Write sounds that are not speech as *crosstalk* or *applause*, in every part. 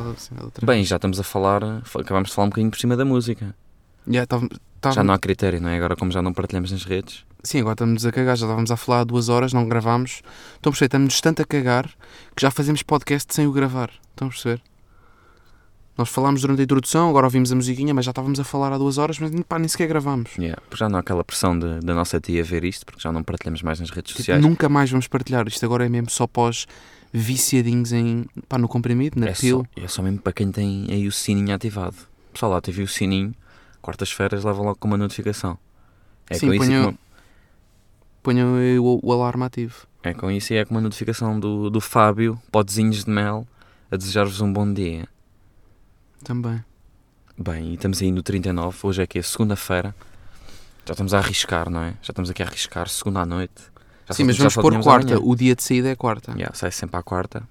aquela cena outra. Bem, já estamos a falar, acabámos de falar um bocadinho por cima da música. Yeah, tava- tava- Já não há critério, não é? Agora, como já não partilhamos nas redes, Sim, agora estamos a cagar, já estávamos a falar há duas horas, não gravámos. Estão a perceber? Estamos tanto a cagar que já fazemos podcast sem o gravar. Estão a perceber? Nós falámos durante a introdução, agora ouvimos a musiquinha, mas já estávamos a falar há duas horas, mas pá, nem sequer gravámos. yeah, porque já não há aquela pressão de- da nossa tia ver isto, porque já não partilhamos mais nas redes Tipo, sociais. nunca mais vamos partilhar. Isto agora é mesmo só pós viciadinhos em, pá, no comprimido, na é, só, é só mesmo para quem tem aí o sininho ativado. Pessoal, lá teve o sininho, quartas-feiras leva logo com uma notificação. É Sim, com isso ponho- com- Ponham aí o, o alarme ativo. É com isso e é com uma notificação do, do Fábio, potezinhos de mel, a desejar-vos um bom dia. Também. Bem, e estamos aí no 39, hoje é que é segunda-feira. Já estamos a arriscar, não é? Já estamos aqui a arriscar, segunda à noite. Já Sim, só- mas vamos pôr quarta. O dia de saída é quarta. Yeah, sai sempre à quarta.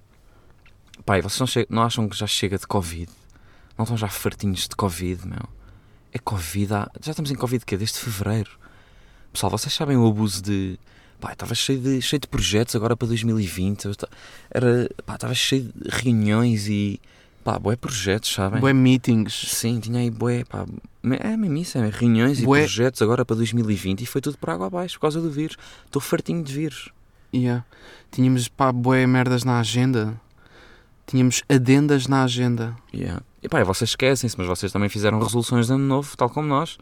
Pai, vocês não, che- não acham que já chega de Covid? Não estão já fartinhos de Covid, meu? É Covid há... Já estamos em Covid que Desde fevereiro. Pessoal, vocês sabem o abuso de... Pá, estava cheio de, cheio de projetos agora para 2020. Eu esta- Era... Pá, estava cheio de reuniões e... Pá, bué projetos, sabem? Bué meetings. Sim, tinha aí bué, pá... É mesmo isso, é reuniões e Bué- projetos agora para 2020 e foi tudo por água abaixo por causa do vírus. Estou fartinho de vírus. Yeah. Tínhamos pá, bué merdas na agenda. Tínhamos adendas na agenda. Yeah. E pá, vocês esquecem-se, mas vocês também fizeram resoluções de ano novo, tal como nós.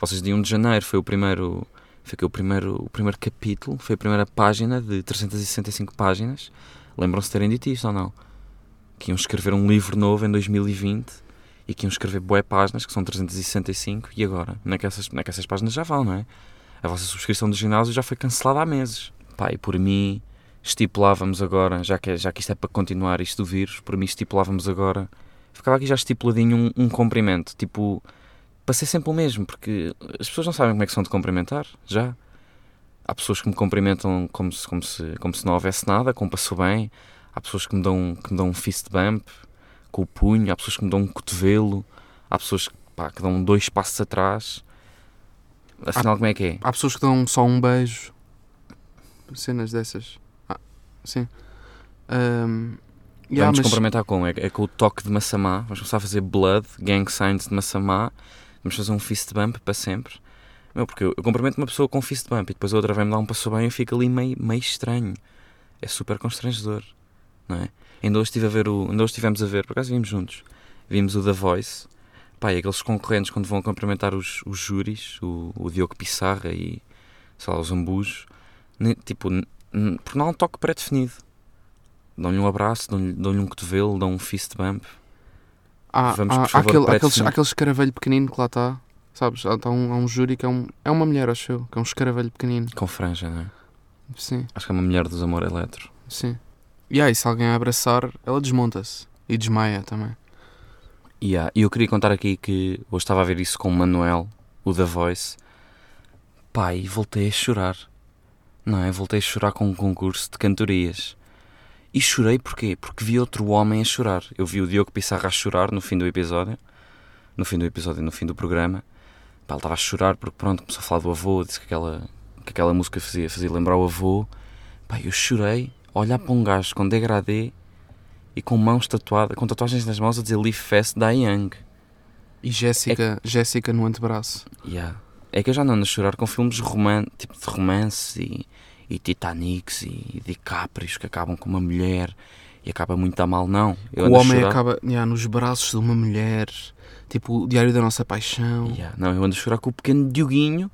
Vocês, dia 1 de janeiro, foi o primeiro, foi o primeiro, o primeiro capítulo, foi a primeira página de 365 páginas. Lembram-se de terem dito isto ou não? Que iam escrever um livro novo em 2020 e que iam escrever bué páginas, que são 365, e agora? Não é que essas, é essas páginas já vão, não é? A vossa subscrição do ginásio já foi cancelada há meses. Pá, e por mim, estipulávamos agora, já que, já que isto é para continuar isto do vírus, por mim estipulávamos agora ficava aqui já estipuladinho um, um comprimento, tipo, para ser sempre o mesmo, porque as pessoas não sabem como é que são de cumprimentar, já. Há pessoas que me cumprimentam como se, como se, como se não houvesse nada, como passou bem. Há pessoas que me dão, que me dão um fist bump com o punho, há pessoas que me dão um cotovelo, há pessoas pá, que dão dois passos atrás. Afinal, como é que é? Há pessoas que dão só um beijo. Cenas dessas. Ah, sim. Ahm, yeah, Vamos mas- cumprimentar como? É, é com o toque de Massamá. Vamos começar a fazer blood, gang signs de Massamá. Vamos fazer um fist bump para sempre. Meu, porque eu, eu cumprimento uma pessoa com fist bump e depois a outra vem-me dar um passo bem e eu fico ali meio, meio estranho. É super constrangedor, não é? Ainda hoje, estive a ver o, ainda hoje estivemos a ver, por acaso vimos juntos, vimos o The Voice. Pá, e aqueles concorrentes quando vão cumprimentar os, os júris, o, o Diogo Pissarra e, sei lá, os Ambujos, tipo, porque não há um toque pré-definido. Dão-lhe um abraço, dão-lhe dão-lhe um cotovelo, dão um fist bump. Há, Vamos, por há favor, aquele, aqueles, aquele escaravelho pequenino que lá está. Sabes? Há, há um, há um júri que é, um, é uma mulher, acho eu. Que é um escaravelho pequenino. Com franja, não é? Sim, Acho que é uma mulher dos Amor Eletro. sim. E aí, se alguém a abraçar, ela desmonta-se. E desmaia também. E há- e eu queria contar aqui que hoje estava a ver isso com o Manuel, o da Voice. E voltei a chorar. Não é? Voltei a chorar com um concurso de cantorias. E chorei porquê? Porque vi outro homem a chorar. Eu vi o Diogo Pissarra a chorar no fim do episódio. No fim do episódio, no fim do programa. Pá, ele estava a chorar porque pronto, começou a falar do avô, disse que aquela, que aquela música fazia, fazia lembrar o avô. Pá, eu chorei olhar para um gajo com degradê e com mãos tatuadas, com tatuagens nas mãos a dizer Live Fast Die Young. E Jéssica, Jéssica no antebraço. Yeah. É que eu já não ando a chorar com filmes roman tipo de romance e, e Titanics e DiCaprios que acabam com uma mulher e acaba muito a mal, não. Eu o homem chorar- acaba yeah, nos braços de uma mulher. Tipo, o diário da nossa paixão. Yeah. Não, eu ando a chorar com o pequeno Dioguinho,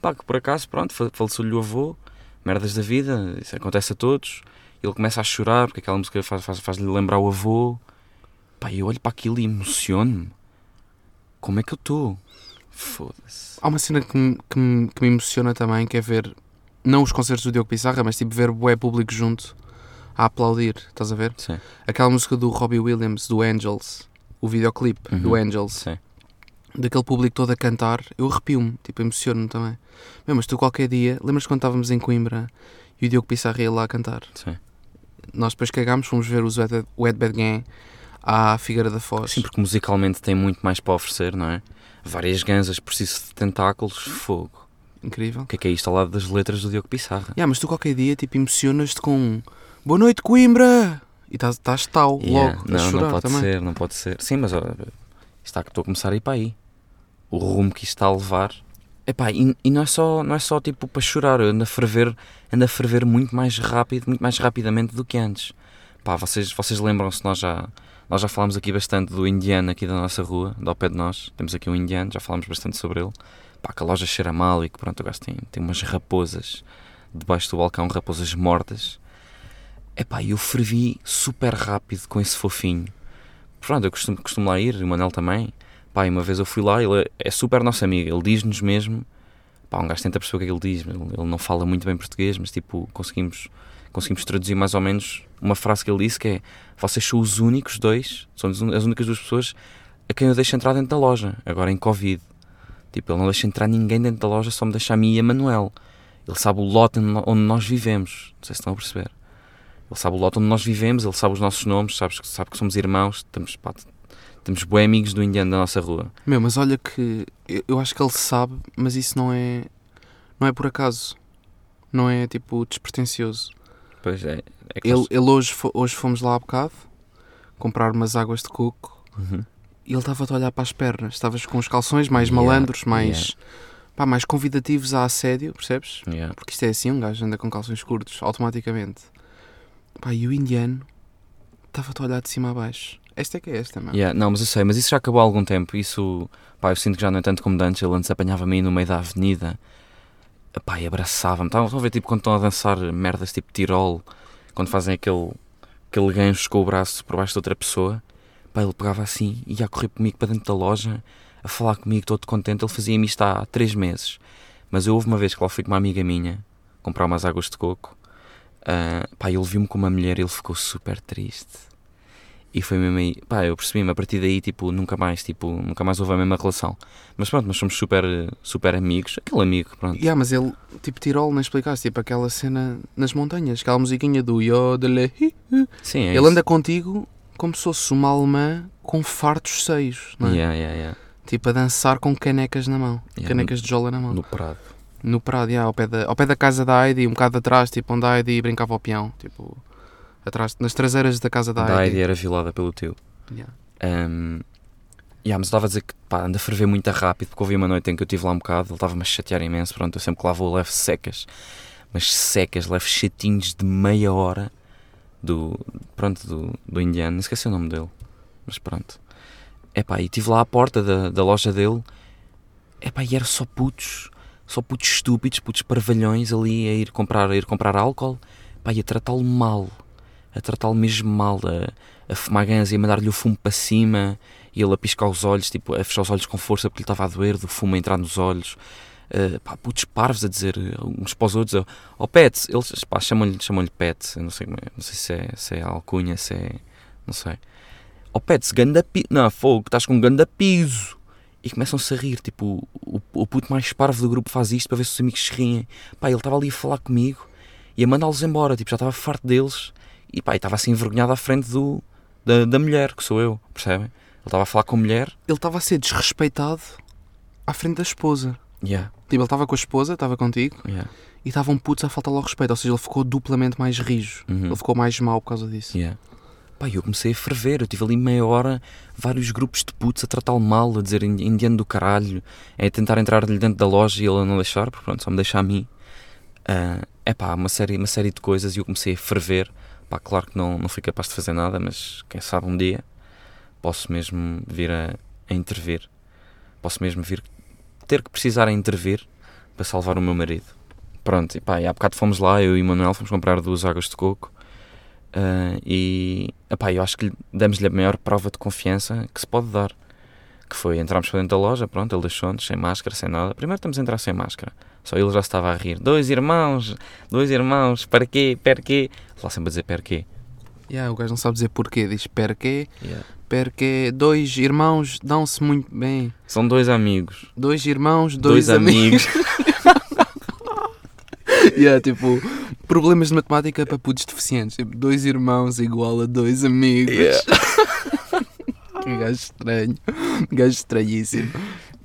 pá, que por acaso, pronto, fa- faleceu-lhe o avô, merdas da vida, isso acontece a todos. Ele começa a chorar porque aquela música faz- faz- faz-lhe lembrar o avô. Pá, eu olho para aquilo e emociono-me. Como é que eu estou? Foda-se. Há uma cena que me, que, me, que me emociona também, que é ver, não os concertos do Diogo Pissarra, mas tipo ver bué público junto a aplaudir, estás a ver? Sim, Aquela música do Robbie Williams, do Angels, o videoclipe Uhum. do Angels, sim. Daquele público todo a cantar, eu arrepio-me, tipo, emociono-me também. Meu, mas tu qualquer dia, lembras quando estávamos em Coimbra e o Diogo Pissarra ia lá a cantar? sim. Nós depois cagámos, fomos ver os Wet, Bad Gang à Figueira da Foz. Sim, porque musicalmente tem muito mais para oferecer, não é? Várias ganzas, preciso de tentáculos, fogo. Incrível. O que é que é isto ao lado das letras do Diogo Pissarra? Yeah, mas tu qualquer dia tipo, emocionas-te com Boa noite, Coimbra! E estás- tal, Yeah, logo, não, não pode também. ser, não pode ser. Sim, mas ó, está que estou a começar a ir para aí. O rumo que isto está a levar. Epá, e, e não é só, não é só tipo para chorar, eu ando a ferver, ando a ferver muito mais rápido, muito mais rapidamente do que antes. Pá, vocês, vocês lembram-se, nós já, nós já falámos aqui bastante do indiano aqui da nossa rua, do ao pé de nós. Temos aqui um indiano, já falámos bastante sobre ele. Pá, que a loja cheira mal e que pronto, o gajo tem, tem umas raposas debaixo do balcão, raposas mortas. Epá, eu fervi super rápido com esse fofinho. Pronto, eu costumo, costumo lá ir, o Manel também. Pá, uma vez eu fui lá, ele é- super nosso amigo, ele diz-nos mesmo. Pá, um gajo tenta perceber o que é ele diz, ele, não fala muito bem português, mas tipo, conseguimos, conseguimos traduzir mais ou menos uma frase que ele disse que é: Vocês são os únicos dois, são as únicas duas pessoas a quem eu deixo entrar dentro da loja, agora em Covid. Tipo, ele não deixa entrar ninguém dentro da loja, só me deixa a mim e a Manuel. Ele sabe o lote onde nós vivemos, não sei se estão a perceber. Ele sabe o lote onde nós vivemos, ele sabe os nossos nomes, sabe, sabe que somos irmãos, estamos, pá, temos bem amigos do indiano da nossa rua. Meu, mas olha que eu, acho que ele sabe, mas isso não é não é por acaso. Não é tipo despretensioso. Pois é. é que Ele, nós- ele hoje, hoje fomos lá há bocado comprar umas águas de coco Uhum. e ele estava a olhar para as pernas. Estavas com os calções mais Yeah, malandros, mais, pá, mais convidativos a assédio, percebes? Yeah. Porque isto é assim, um gajo anda com calções curtos, automaticamente. Pá, e o indiano estava-te a olhar de cima a baixo. Esta é que é esta, meu. Yeah, Não, mas eu sei, mas isso já acabou há algum tempo. Isso, pá, eu sinto que já não é tanto como antes. Ele antes apanhava-me no meio da avenida, pá, e abraçava-me. Estavam a ver tipo quando estão a dançar merdas tipo tirol, quando fazem aquele, aquele gancho com o braço por baixo de outra pessoa. Pá, ele pegava assim e ia correr comigo para dentro da loja, a falar comigo, todo contente. Ele fazia-me isto há três meses. Mas eu houve uma vez que lá fui com uma amiga minha comprar umas águas de coco. ah, pá, ele viu-me com uma mulher e ele ficou super triste. E foi mesmo aí, pá, eu percebi-me, a partir daí, tipo, nunca mais, tipo, nunca mais houve a mesma relação. Mas pronto, nós somos super, super amigos, aquele amigo, pronto. Yeah, mas ele, tipo, Tirol, não explicaste, tipo, aquela cena nas montanhas, aquela musiquinha do Yodele. hi, hi. Sim, é Ele isso. anda contigo como se fosse uma alemã com fartos seios, não é? Yeah, yeah, yeah. Tipo, a dançar com canecas na mão, canecas de jola na mão. No Prado. No Prado, yeah, ao, pé da, ao pé da casa da Heidi, um bocado atrás, tipo, onde a Heidi brincava ao peão, tipo, atrás, nas traseiras da casa da, Da Heidi. Era violada pelo tio. Yeah. Um, yeah, mas eu estava a dizer que pá, anda a ferver muito rápido, porque houve uma noite em que eu estive lá um bocado, ele estava-me a chatear imenso, pronto, eu sempre que lá vou levo secas, mas secas, levo chatinhos de meia hora do, pronto, do, do indiano, esqueci o nome dele, mas pronto. Epá, e estive lá à porta da, da loja dele, epá, e era só putos, só putos estúpidos, putos parvalhões ali a ir comprar, a ir comprar álcool, pá, e a tratá-lo mal, a tratá-lo mesmo mal, a, a fumar ganhas e a mandar-lhe o fumo para cima e ele a piscar os olhos, tipo, a fechar os olhos com força porque lhe estava a doer, do fumo a entrar nos olhos. Uh, pá, putos parvos a dizer uns para os outros, ó oh, Pet, eles chamam-lhe chamam Pet, não sei, é- não sei se, é, se é alcunha, se é. não sei. Ó oh, Pet, ganda piso, não, fogo, estás com ganda piso. E começam-se a rir, tipo, o, o puto mais parvo do grupo faz isto para ver se os amigos se riem. Pá, ele estava ali a falar comigo e a mandá-los embora, tipo, já estava farto deles e pá, estava assim envergonhado à frente do, da, da mulher, que sou eu, percebem? Ele estava a falar com a mulher, Ele estava a ser desrespeitado à frente da esposa. yeah, Tipo, ele estava com a esposa, estava contigo, yeah, e estavam putos a faltar-lhe ao respeito. Ou seja, ele ficou duplamente mais rijo. uhum, Ele ficou mais mau por causa disso. yeah. Pá, eu comecei a ferver, eu tive ali meia hora, vários grupos de putos a tratá-lo mal, a dizer "Indi- indiano do caralho, a tentar entrar-lhe dentro da loja e ele a não deixar, porque pronto, só me deixa a mim. É pá, uma série, uma série de coisas e eu comecei a ferver. Pá, claro que não, não fui capaz de fazer nada, mas quem sabe um dia posso mesmo vir a, a intervir. Posso mesmo vir ter que precisar a intervir para salvar o meu marido. Pronto, e pá, e há bocado fomos lá, eu e o Manuel fomos comprar duas águas de coco ah, e epá, eu acho que lhe- demos-lhe a maior prova de confiança que se pode dar. Que foi, entramos para dentro da loja, pronto, ele deixou-nos sem máscara, sem nada. Primeiro estamos a entrar sem máscara. Só ele já estava a rir. Dois irmãos, dois irmãos, para quê, para quê? Lá sempre a dizer para quê. Yeah, o gajo não sabe dizer porquê. Diz perquê, Yeah. perquê. Dois irmãos dão-se muito bem. São dois amigos. Dois irmãos, dois, Dois, amigos. amigos. *laughs* yeah, tipo, problemas de matemática para putos deficientes. Tipo, dois irmãos igual a dois amigos. Yeah. *laughs* Que gajo estranho. *laughs* Gajo estranhíssimo.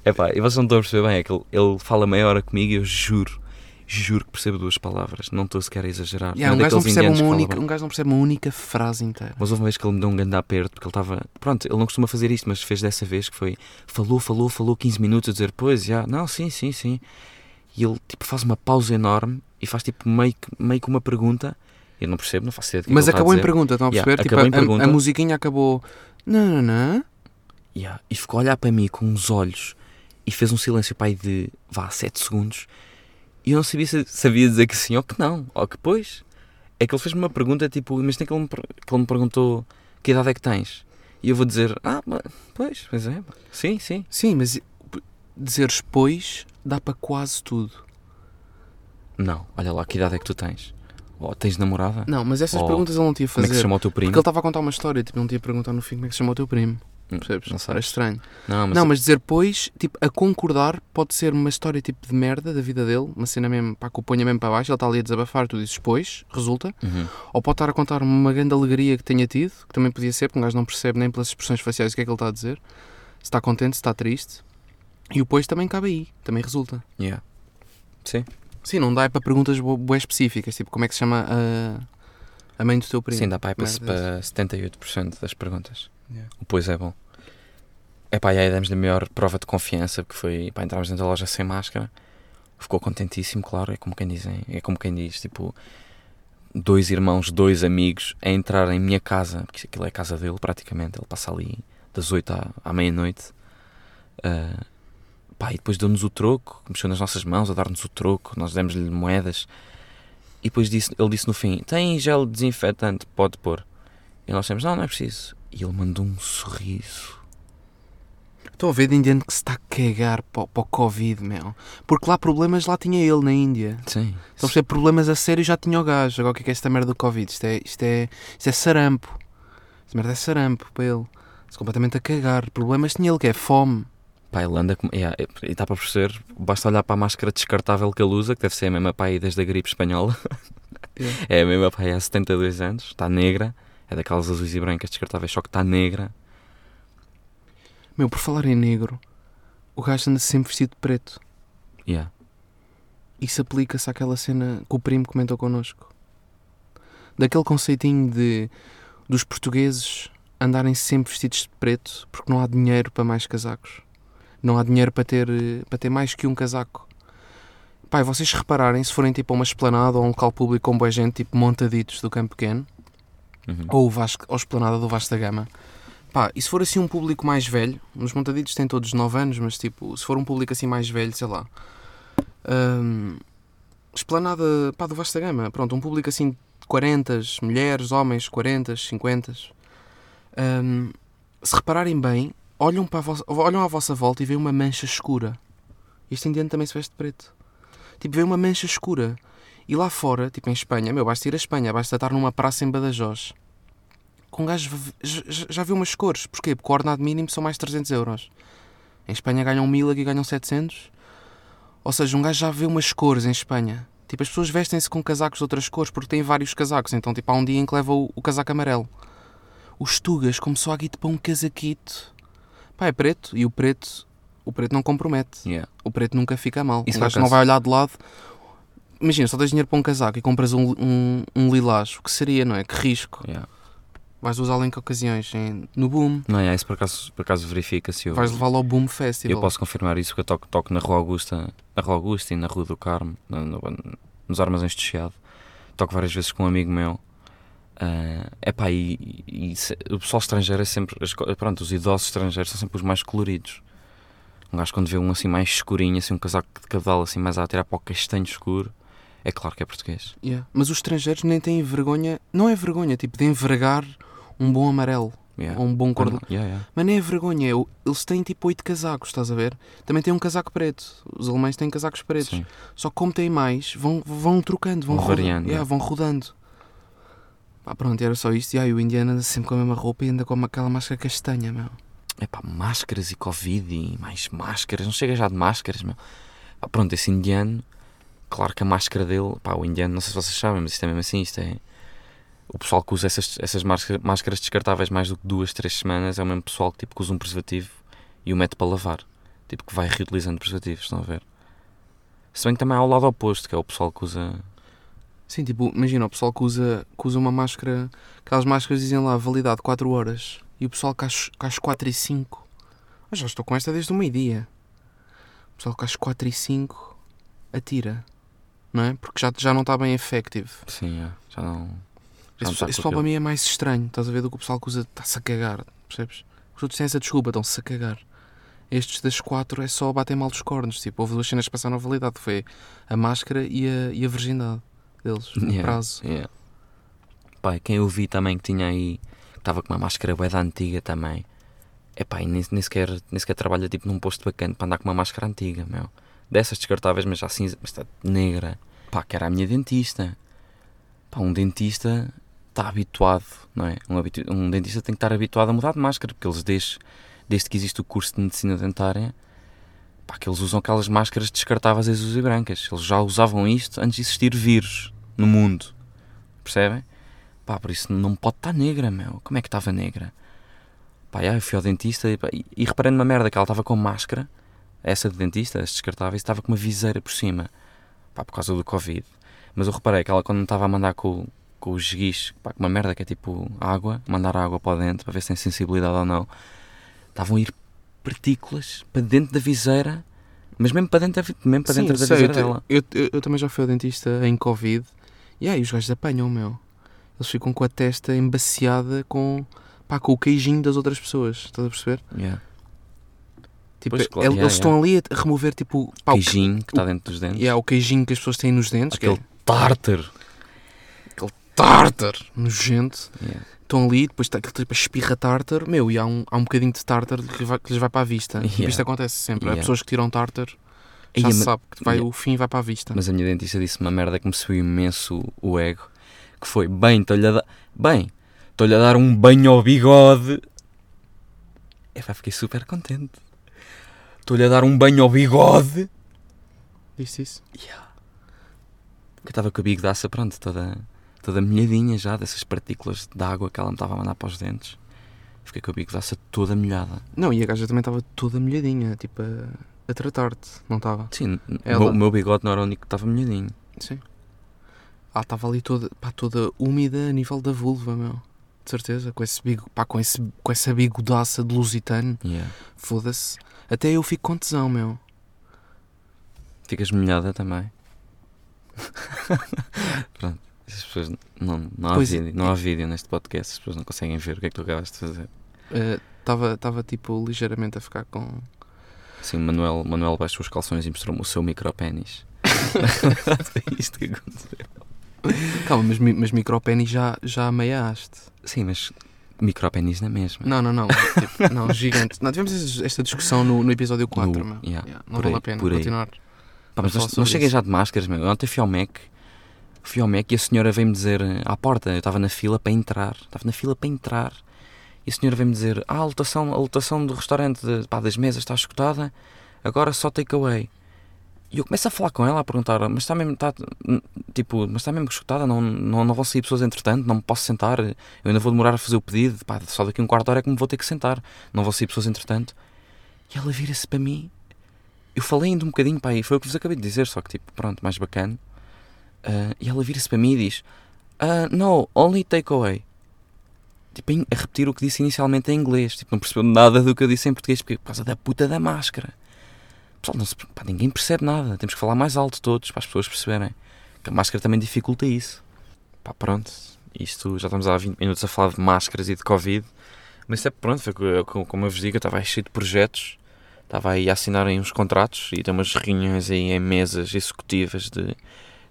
Epá, e vocês não estão a perceber bem, é que ele, ele fala meia hora comigo e eu juro, juro que percebo duas palavras. Não estou sequer a exagerar. Yeah, um, é gajo não percebe uma única, um gajo não percebe uma única frase inteira. Mas houve uma vez que ele me deu um grande aperto porque ele estava. Pronto, ele não costuma fazer isto, mas fez dessa vez que foi. Falou, falou, falou 15 minutos a dizer, pois, já, não, sim, sim, sim. E ele tipo faz uma pausa enorme e faz tipo meio que, meio que uma pergunta. Eu não percebo, não faço ideia que Mas a acabou em pergunta, estão a Yeah, perceber? tipo, acabou em a- a, pergunta. a musiquinha acabou. Não, não, não. Yeah. E ficou a olhar para mim com uns olhos e fez um silêncio pai de vá 7 segundos e eu não sabia se sabia dizer que sim ou que não, ou que pois. É que ele fez-me uma pergunta tipo, imagina que ele, me, que ele me perguntou que idade é que tens? E eu vou dizer, ah, mas, pois, pois é, sim, sim. Sim, mas dizeres pois dá para quase tudo. Não, olha lá, que idade é que tu tens? Ou tens namorada? Não, mas essas Oh, perguntas ele não tinha a Como é que se fazer. chama o teu primo? Porque ele estava a contar uma história, tipo, não tinha a perguntar no fim como é que se chama o teu primo. Hum, Percebes? Não Era sabes. estranho. Não, mas, Não, mas dizer pois, tipo, a concordar pode ser uma história tipo de merda da vida dele, uma cena mesmo, pá, que o ponha mesmo para baixo, ele está ali a desabafar, tu dizes pois, resulta. Uhum. Ou pode estar a contar uma grande alegria que tenha tido, que também podia ser, porque um gajo não percebe nem pelas expressões faciais o que é que ele está a dizer. Se está contente, se está triste. E o pois também cabe aí, também resulta. Yeah. Sim. Sim, não dá é para perguntas bo- bué específicas, tipo, como é que se chama a, a mãe do teu primo? Sim, dá para ir para, Merda para 78% das perguntas. Yeah. O pois é bom. É pá, e aí demos-lhe a maior prova de confiança, porque foi para entrarmos dentro da loja sem máscara. Ficou contentíssimo, claro, é como quem dizem, é como quem diz, tipo, dois irmãos, dois amigos a entrar em minha casa, porque aquilo é a casa dele praticamente, ele passa ali das 8 à, à meia-noite. Ah, pá, e depois deu-nos o troco, mexeu nas nossas mãos a dar-nos o troco, nós demos-lhe moedas. E depois disse, ele disse no fim: Tem gel desinfetante, pode pôr. E nós dissemos: Não, não é preciso. E ele mandou um sorriso. Estou a ver de indiano que se está a cagar para, o- para o Covid, meu. Porque lá problemas lá tinha ele na Índia. Sim. Estão a ser problemas a sério já tinha o gajo. Agora o que é que é esta merda do Covid? Isto é, isto é, isto é sarampo. Esta merda é sarampo para ele. Se completamente a cagar. Problemas tinha ele que é fome. Pá, ele anda com. yeah, e está para perceber, basta olhar para a máscara descartável que ele usa, que deve ser a mesma pá aí desde a gripe espanhola. Yeah. *laughs* É a mesma pá aí há 72 anos, está negra. É daquelas azuis e brancas descartáveis, só que está negra. Meu, por falar em negro, o gajo anda sempre vestido de preto. Yeah. Isso aplica-se àquela cena que o primo comentou connosco. Daquele conceitinho de dos portugueses andarem sempre vestidos de preto porque não há dinheiro para mais casacos. Não há dinheiro para ter, para ter mais que um casaco. Pai, vocês repararem, se forem tipo a uma esplanada ou a um local público com boa gente, tipo montaditos do Campo Pequeno, Uhum. ou, o Vasco, ou esplanada do Vasco da Gama, pá, e se for assim um público mais velho, os montaditos têm todos 9 anos, mas tipo, se for um público assim mais velho, sei lá, hum, esplanada, pá, do Vasco da Gama, pronto, um público assim de 40, mulheres, homens, 40, 50, hum, se repararem bem, olham, para a vossa, olham à vossa volta e veem uma mancha escura. Este indiano também se veste de preto. Tipo, vê uma mancha escura. E lá fora, tipo em Espanha, meu, basta ir a Espanha, basta estar numa praça em Badajoz. Com um gajo já, viu umas cores. Porquê? Porque o ordenado mínimo são mais 300 euros. Em Espanha ganham 1000, aqui ganham 700. Ou seja, um gajo já vê umas cores em Espanha. Tipo, as pessoas vestem-se com casacos de outras cores porque têm vários casacos. Então, tipo, há um dia em que leva o, o casaco amarelo. Os tugas começou a guito para um casaquito. Pá, é preto. E o preto, o preto não compromete. Yeah. O preto nunca fica mal. Isso um gajo não vai olhar de lado. Imagina, só tens dinheiro para um casaco e compras um, um, um lilás. O que seria, não é? Que risco. Yeah. Vais usá-lo em que ocasiões? Em- no Boom. Não, é, isso por acaso, por acaso verifica-se. Vais levá-lo ao Boom Festival. eu posso confirmar isso, que eu toco, toco na Rua Augusta, na Rua Augusta e na Rua do Carmo, no- no- nos armazéns de Chiado. Toco várias vezes com um amigo meu. É epá, e, e se- o pessoal estrangeiro é sempre. as Pronto, os idosos estrangeiros são sempre os mais coloridos. Um gajo quando vê um assim mais escurinho, assim um casaco de cabedal assim mais a tirar para o castanho escuro, é claro que é português. Yeah. Mas os estrangeiros nem têm vergonha. Não é vergonha, tipo, de envergar um bom amarelo. Yeah. Ou um bom cor. Quando- yeah, yeah. Mas nem é vergonha. é Eles têm tipo oito casacos, estás a ver? Também têm um casaco preto. Os alemães têm casacos pretos. Sim. Só que como têm mais, vão, vão trocando, vão, Vão roda- variando, Yeah, yeah. vão rodando. Pá, pronto, era só isto. E aí o indiano anda sempre com a mesma roupa e anda com aquela máscara castanha, meu. É pá, máscaras e Covid e mais máscaras, não chega já de máscaras, meu. Pá, pronto, esse indiano, claro que a máscara dele, pá, o indiano, não sei se vocês sabem, mas isto é mesmo assim, isto é. o pessoal que usa essas, essas máscara- máscaras descartáveis mais do que duas, três semanas é o mesmo pessoal que, tipo, que usa um preservativo e o mete para lavar. Tipo, que vai reutilizando preservativos, estão a ver? Se bem que também há o lado oposto, que é o pessoal que usa. Sim, tipo, imagina o pessoal que usa, que usa uma máscara, aquelas máscaras dizem lá, validade 4 horas, e o pessoal que às, que às 4 e 5, eu já estou com esta desde o meio-dia. O pessoal que às 4 e 5 atira, não é? Porque já, já não está bem effective. Sim, é, já não. já Esse, pessoal para mim é mais estranho, estás a ver, do que o pessoal que usa, está-se a cagar, percebes? Os outros têm essa desculpa, estão-se a cagar. Estes das 4 é só bater mal dos cornos, tipo, houve duas cenas que passaram a validade, foi a máscara e a, e a virgindade deles, o Yeah, prazo. yeah. E quem eu vi também que tinha aí, que estava com uma máscara bué da antiga também. É pá, nem, nem, sequer, nem sequer trabalha tipo num posto bacana para andar com uma máscara antiga, meu. Dessas descartáveis, mas já cinza, mas está negra. Pá, que era a minha dentista. Pá, um dentista está habituado, não é? Um, habitu- um dentista tem que estar habituado a mudar de máscara, porque eles desde, desde que existe o curso de medicina dentária, pá, que eles usam aquelas máscaras descartáveis azuis e brancas. Eles já usavam isto antes de existir vírus no mundo. Percebem? Pá, por isso não pode estar negra, meu. Como é que estava negra? Pá, já, eu fui ao dentista e, e, e reparei numa merda que ela estava com máscara, essa de dentista, as descartáveis, estava com uma viseira por cima. Pá, por causa do Covid. Mas eu reparei que ela quando estava a mandar com, com os guichos, pá, com uma merda que é tipo água, mandar água para dentro para ver se tem sensibilidade ou não, estavam a ir partículas para dentro da viseira, mas mesmo para dentro mesmo para Sim, dentro da sei, viseira eu, dela. eu, eu- eu também já fui ao dentista em Covid e aí os gajos apanham, meu. Eles ficam com a testa embaciada com, pá, com o queijinho das outras pessoas, estás a perceber? Yeah. Tipo, Pois, claro, el- yeah, eles estão ali a remover tipo pá, o, que- Queijinho que está dentro dos dentes. yeah, o queijinho que as pessoas têm nos dentes, Aquele que tártaro. é tártar nojento. Yeah. Estão ali, depois está aquele tipo espirra tártar, meu, e há um, há um bocadinho de tártar que, vai- que lhes vai para a vista. Yeah. isto acontece sempre. Há Yeah. pessoas que tiram tártar, já mas- se sabe que vai, Yeah. o fim vai para a vista. Mas a minha dentista disse uma merda que me subiu imenso o ego. Que foi, bem, estou-lhe a dar... Bem, estou-lhe a dar um banho ao bigode. Epá, fiquei super contente. Estou-lhe a dar um banho ao bigode. Disse isso? Eu estava com a bigodaça, pronto, toda, toda molhadinha já, dessas partículas de água que ela me estava a mandar para os dentes. Fiquei com a bigodaça toda molhada. Não, e a gaja também estava toda molhadinha, tipo a, a tratar-te, não estava? Sim, o Ela- meu- o meu bigode não era o único que estava molhadinho. Sim. Ela estava ali toda, pá, toda úmida a nível da vulva, meu. De certeza, com, esse bigo, pá, com, esse, com essa bigodaça de lusitano, Yeah. foda-se. Até eu fico com tesão, meu. Ficas molhada também. *laughs* Pronto. As pessoas não, não, há Pois vídeo, não há vídeo neste podcast, as pessoas não conseguem ver o que é que tu acabaste de fazer. Estava tava, tipo, ligeiramente a ficar com... O Manuel, Manuel baixou os calções e mostrou-me o seu micropénis. Foi *laughs* isto que aconteceu. Calma, mas, mas micropénis já, já ameiaste. Sim, mas micropénis na mesma. Não, não, não. tipo, não, *laughs* gigante. Não, tivemos esta- discussão no, no episódio 4, No- yeah, Yeah, não vale aí, a pena continuar. Pá, mas não, não cheguei já de máscaras, meu. Eu Ontem fui ao Mac, fui ao Mac e a senhora veio-me dizer eh, à porta, eu estava na fila para entrar, estava na fila para entrar, e a senhora veio-me dizer: Ah, a lotação, a lotação do restaurante de- pá, das mesas está esgotada, agora só takeaway. E eu começo a falar com ela, a perguntar: Mas está mesmo, está, hum, tipo, mas está mesmo esgotada? Não, não, não vão sair pessoas entretanto? Não me posso sentar? Eu ainda vou demorar a fazer o pedido, pá, só daqui a um quarto de hora é que me vou ter que sentar, não vão sair pessoas entretanto. E ela vira-se para mim eu falei ainda um bocadinho, pá, e foi o que vos acabei de dizer, só que tipo, pronto, mais bacana. Ah, e ela vira-se para mim e diz: ah, No, only takeaway. Tipo, a repetir o que disse inicialmente em inglês. Tipo, não percebeu nada do que eu disse em português, porque por causa da puta da máscara. Pessoal, não se- pá, ninguém percebe nada. Temos que falar mais alto todos para as pessoas perceberem. Que a máscara também dificulta isso. Pá, pronto. Isto, já estamos há 20 minutos a falar de máscaras e de Covid. Mas é pronto, foi co- co- como eu vos digo, eu estava aí cheio de projetos. Estava aí a assinar uns contratos e ter umas reuniões aí em mesas executivas de,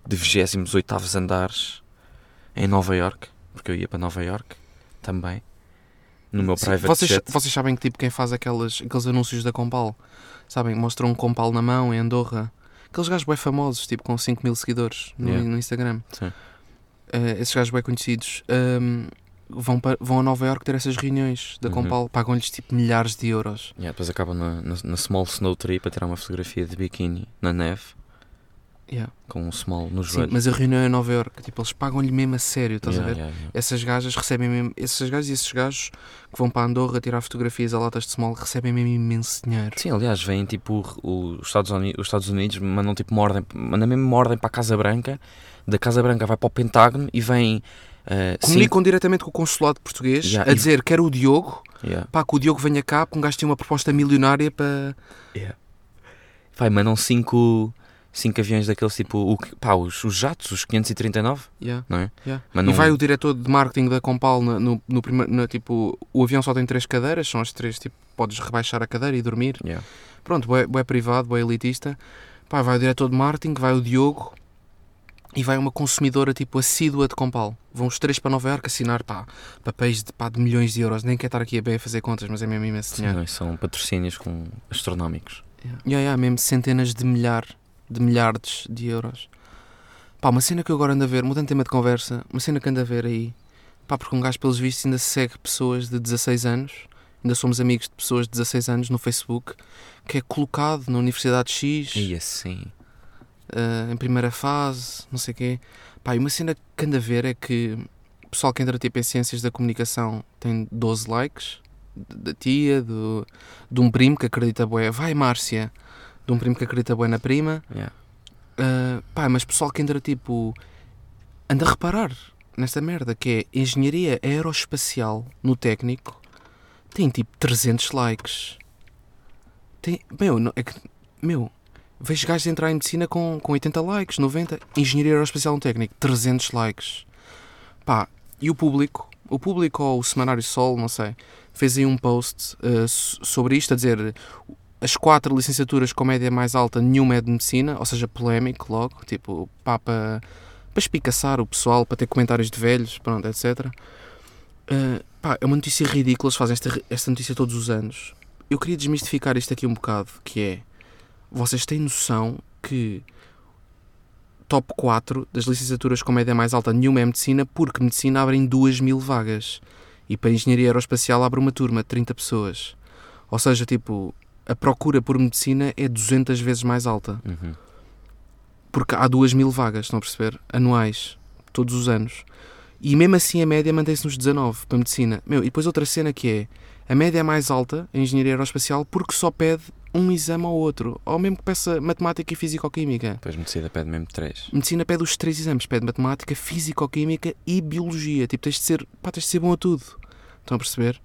de 28 andares em Nova York, porque eu ia para Nova York também, no meu Sim, private vocês, jet. vocês sabem que tipo quem faz aquelas, aqueles anúncios da Compal? Sabem? Mostram um Compal na mão em Andorra. Aqueles gajos bem famosos, tipo com 5 mil seguidores no, Yeah. no Instagram. Sim. Eh, esses gajos bem conhecidos ehm, vão, para, vão a Nova York ter essas reuniões da Uhum. Compal. Pagam-lhes tipo milhares de euros. Yeah, depois acabam na, na, na Small Snow Tree para tirar uma fotografia de biquíni na neve. Yeah. com um small no Sim, joelho. mas a reunião é Nova York, tipo, eles pagam-lhe mesmo a sério, estás Yeah, a ver? yeah. Essas gajas recebem mesmo, esses gajos e esses gajos que vão para Andorra tirar fotografias a latas de small recebem mesmo imenso dinheiro. Sim, aliás, vêm tipo os Estados Unidos, os Estados Unidos mandam tipo uma ordem, mandam mesmo uma ordem para a Casa Branca, da Casa Branca vai para o Pentágono e vem eh, Comunicam diretamente com o consulado português Yeah, a e- dizer quero o Diogo, yeah, pá, que o Diogo venha cá, porque um gajo tem uma proposta milionária para. yeah. vai, mandam cinco, cinco aviões daqueles tipo, o, pá, os, os jatos, os 539, Yeah, não é? yeah. Mandam E vai o diretor de marketing da Compal no, no, no primeiro. no, tipo, o avião só tem três cadeiras, são as três, tipo, podes rebaixar a cadeira e dormir. Yeah. Pronto, é, é privado, é elitista. Pá, vai o diretor de marketing, vai o Diogo e vai uma consumidora tipo assídua de Compal. Vão os três para Nova Iorque assinar pá, papéis de, pá, de milhões de euros. Nem quero estar aqui a bem a fazer contas, mas é mesmo imenso Sim, dinheiro. não é? são patrocínios com astronómicos. Yeah. Yeah, yeah, mesmo centenas de milhar, de milhares de euros. Pá, uma cena que eu agora ando a ver, mudando tema de conversa, uma cena que ando a ver aí, pá, porque um gajo pelos vistos ainda segue pessoas de 16 anos, ainda somos amigos de pessoas de 16 anos no Facebook, que é colocado na Universidade X, E assim, eh, em primeira fase, não sei o quê. Pá, e uma cena que ando a ver é que o pessoal que entra tipo em Ciências da Comunicação tem 12 likes, da tia, do, de um primo que acredita bué, vai Márcia, de um primo que acredita bué na prima. yeah. Uh, pá, mas pessoal que entra tipo. anda a reparar nesta merda que é Engenharia Aeroespacial no técnico tem tipo 300 likes. Tem, meu, não- é que, meu, vejo gajos entrar em medicina com, com 80 likes, 90. Engenharia Aeroespacial no técnico, 300 likes. Pá, e o público, o público ou o Semanário Sol, não sei, fez aí um post uh, so- sobre isto a dizer as quatro licenciaturas com média mais alta, nenhuma é de medicina, ou seja, polémico logo, tipo, pá, para, para espicaçar o pessoal, para ter comentários de velhos, pronto, etc. Uh, pá, é uma notícia ridícula, eles fazem esta, esta notícia todos os anos. Eu queria desmistificar isto aqui um bocado, que é, vocês têm noção que top 4 das licenciaturas com média mais alta, nenhuma é medicina, porque medicina abrem 2 mil vagas. E para engenharia aeroespacial abre uma turma de 30 pessoas. Ou seja, tipo, a procura por medicina é 200 vezes mais alta. Uhum. Porque há 2 mil vagas, estão a perceber? Anuais, todos os anos. E mesmo assim a média mantém-se nos 19 para medicina. Meu, e depois outra cena que é, a média é mais alta em engenharia aeroespacial porque só pede um exame ao outro. Ou mesmo que peça matemática e físico-química. Depois medicina pede mesmo três. Medicina pede os três exames, pede matemática, físico-química e biologia. Tipo, tens de ser, pá, tens de ser bom a tudo. Estão a perceber?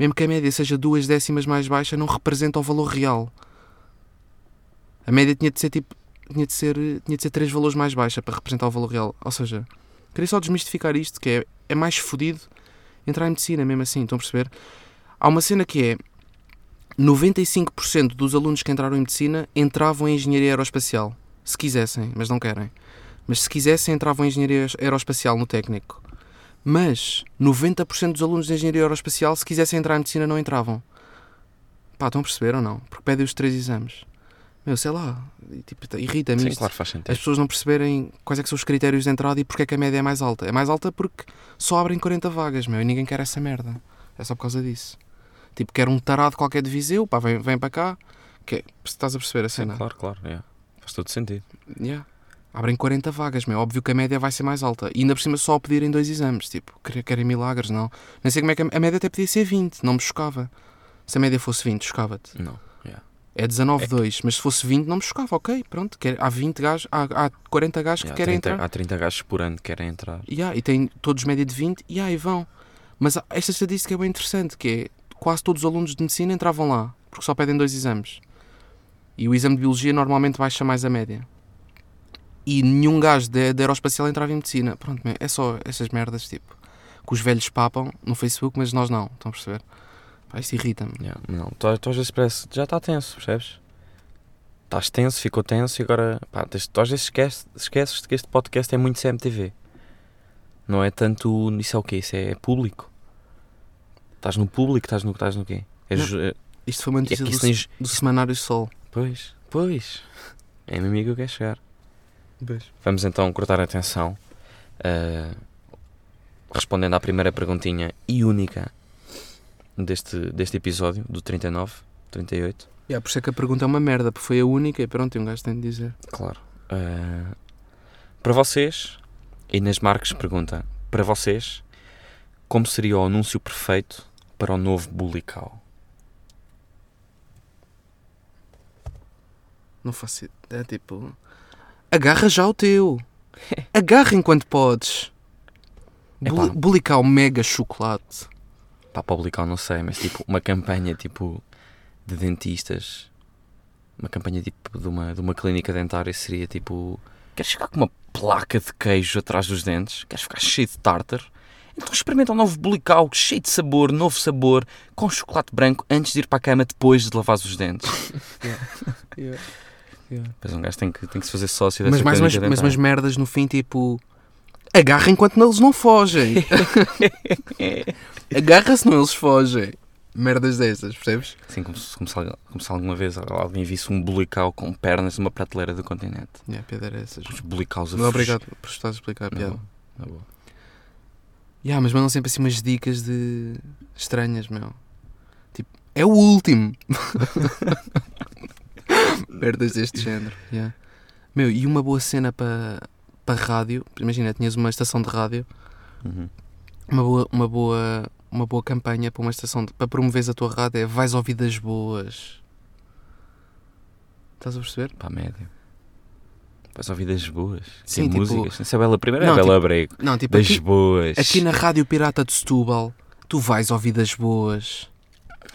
Mesmo que a média seja duas décimas mais baixa, não representa o valor real. A média tinha de ser tipo, tinha de ser, tinha de ser três valores mais baixa para representar o valor real. Ou seja, queria só desmistificar isto, que é, é mais fodido entrar em medicina mesmo assim, estão a perceber? Há uma cena que é 95% dos alunos que entraram em medicina entravam em engenharia aeroespacial. Se quisessem, mas não querem. Mas se quisessem, entravam em engenharia aeroespacial no técnico. Mas 90% dos alunos de engenharia aeroespacial, se quisessem entrar em medicina, não entravam. Pá, estão a perceber ou não? Porque pedem os três exames. Meu, sei lá, tipo, irrita-me Sim, isto. claro, faz sentido. As pessoas não perceberem quais é que são os critérios de entrada e porque é que a média é mais alta. É mais alta porque só abrem 40 vagas, meu, e ninguém quer essa merda. É só por causa disso. Tipo, quer um tarado qualquer de Viseu, pá, vem, vem para cá. Que é, estás a perceber a Sim, cena? claro, claro. yeah. Faz todo sentido. Yeah. Abrem 40 vagas, meu. Óbvio que a média vai ser mais alta. E ainda por cima só pedirem dois exames. Tipo, quer- querem milagres, não. Nem sei como é que a, a média até podia ser 20, não me chocava. Se a média fosse 20, chocava-te. Não. yeah. É 19,2, mas se fosse 20 não me chocava, ok, pronto. Quer, há 20 gajos, há, há 40 gajos que Yeah, querem 30 entrar. Há 30 gajos por ano que querem entrar. Yeah, e têm todos média de 20 e aí vão. Mas esta estatística é bem interessante, que é quase todos os alunos de medicina entravam lá, porque só pedem dois exames. E o exame de biologia normalmente baixa mais a média. E nenhum gajo de, de aeroespacial entrava em medicina. Pronto, meu, é só essas merdas, tipo, que os velhos papam no Facebook, mas nós não, estão a perceber? Pá, isto irrita-me. Yeah, Não, tu, tu às vezes parece. Já está tenso, percebes? Estás tenso, ficou tenso e agora. Pá, tu às vezes esqueces, esqueces que este podcast é muito CMTV. Não é tanto. Isso é o quê? Isso é público. Estás no público, estás no, estás no quê? É Não. é- Isto foi uma é notícia que do, do Semanário Sol. Pois, pois. É mesmo aí que eu quero chegar. Vamos então cortar a atenção. ah, respondendo à primeira perguntinha e única deste, deste episódio, do 39, 38. Yeah, por isso é que a pergunta é uma merda, porque foi a única e pronto, um gajo tem de dizer. Claro. Ah, para vocês, Inês Marques pergunta: para vocês, como seria o anúncio perfeito para o novo Bulical? Não faço ideia. É tipo. Agarra já o teu. *laughs* Agarra enquanto podes. Epá. Buli- Bulical mega chocolate. Pá, para o Bulical não sei, mas tipo uma campanha tipo de dentistas, uma campanha tipo de uma, de uma clínica dentária seria tipo: queres ficar com uma placa de queijo atrás dos dentes? Queres ficar cheio de tartar? Então experimenta um novo Bulical cheio de sabor, novo sabor, com chocolate branco antes de ir para a cama depois de lavares os dentes. *laughs* Depois um gajo tem que, tem que se fazer sócio dessa Mas mais umas, mas umas merdas no fim, tipo. Agarra enquanto eles não fogem. *laughs* Agarra se não eles fogem. Merdas dessas, percebes? Assim, como se, como, se, como se alguma vez alguém visse um bulical com pernas numa prateleira do continente. Yeah, a piada era essas. Os bulicaus a Não, obrigado por estás a explicar a piada. boa. Yeah, mas mandam sempre assim umas dicas de estranhas, meu. Tipo, é o último. *laughs* Merdas deste *laughs* género. Yeah. Meu, e uma boa cena para para rádio. Imagina, tinhas uma estação de rádio, Uhum. uma boa, uma boa, uma boa campanha para uma estação de, para promoveres a tua rádio é vais ouvir das boas. Estás a perceber? Para a média. Vais ouvir das boas. Sim, tipo- músicas. Se é Bela Primeira, Não, é Bela tipo, Brego. Não, tipo, Das aqui, boas. aqui na Rádio Pirata de Setúbal, tu vais ouvir das boas.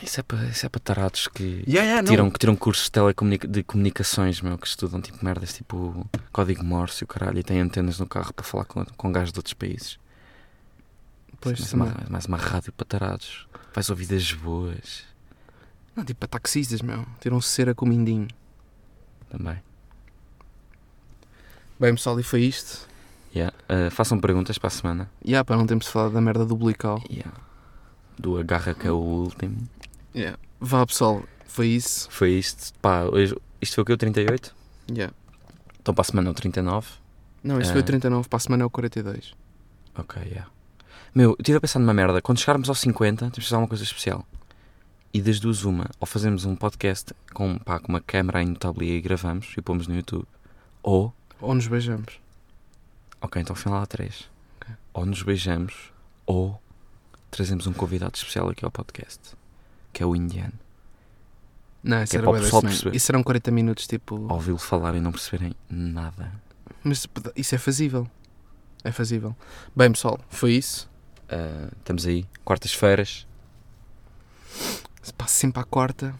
Isso é para, isso é para tarados que Yeah, yeah, não. tiram, que tiram cursos de, telecomunica de comunicações, meu, que estudam tipo merdas tipo código Morse e o caralho, e têm antenas no carro para falar com, com gajos de outros países. Pois, mais, também. uma, mais uma rádio para tarados. Vais ouvir das boas Não, tipo para taxistas, meu. Tiram cera com mindinho. também. Bem, pessoal, e foi isto. Yeah. Uh, façam perguntas para a semana. E yeah, para não termos falado da merda do Blical. Yeah. Do agarra que é o último. Yeah. Vá, pessoal, foi isso. Foi isto. Pá, hoje, isto foi o que? O 38? Yeah. Então para a semana é o 39. Não, este Ah. foi o 39, para a semana é o 42. Ok, yeah. Meu, eu estive a pensar numa merda. Quando chegarmos aos 50, temos de fazer uma coisa especial. E das duas, uma, ou fazemos um podcast com, pá, com uma câmera aí no e gravamos e pomos no YouTube. Ou, Ou nos beijamos. ok, então afinal há três. Ok. Ou nos beijamos, ou trazemos um convidado especial aqui ao podcast, que é o indiano. Não, isso Que é era para o pessoal perceber. Isso eram 40 minutos, tipo. Ouvi-lo falar e não perceberem nada. Mas isso é fazível. É fazível. Bem, pessoal, foi isso. Ah, estamos aí, quartas-feiras. Se passa sempre à quarta.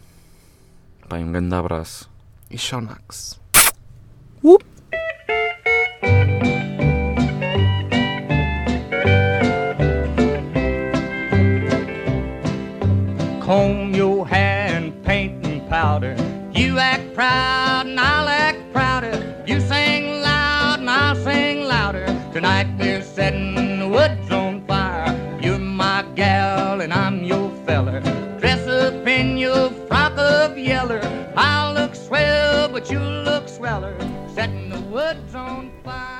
Pá, um grande abraço. E Shaunax. comb You act proud and I'll act prouder. You sing loud and I'll sing louder. Tonight we're setting the woods on fire. You're my gal and I'm your feller. Dress up in your frock of yeller. I'll look swell, but you look sweller. Setting the woods on fire.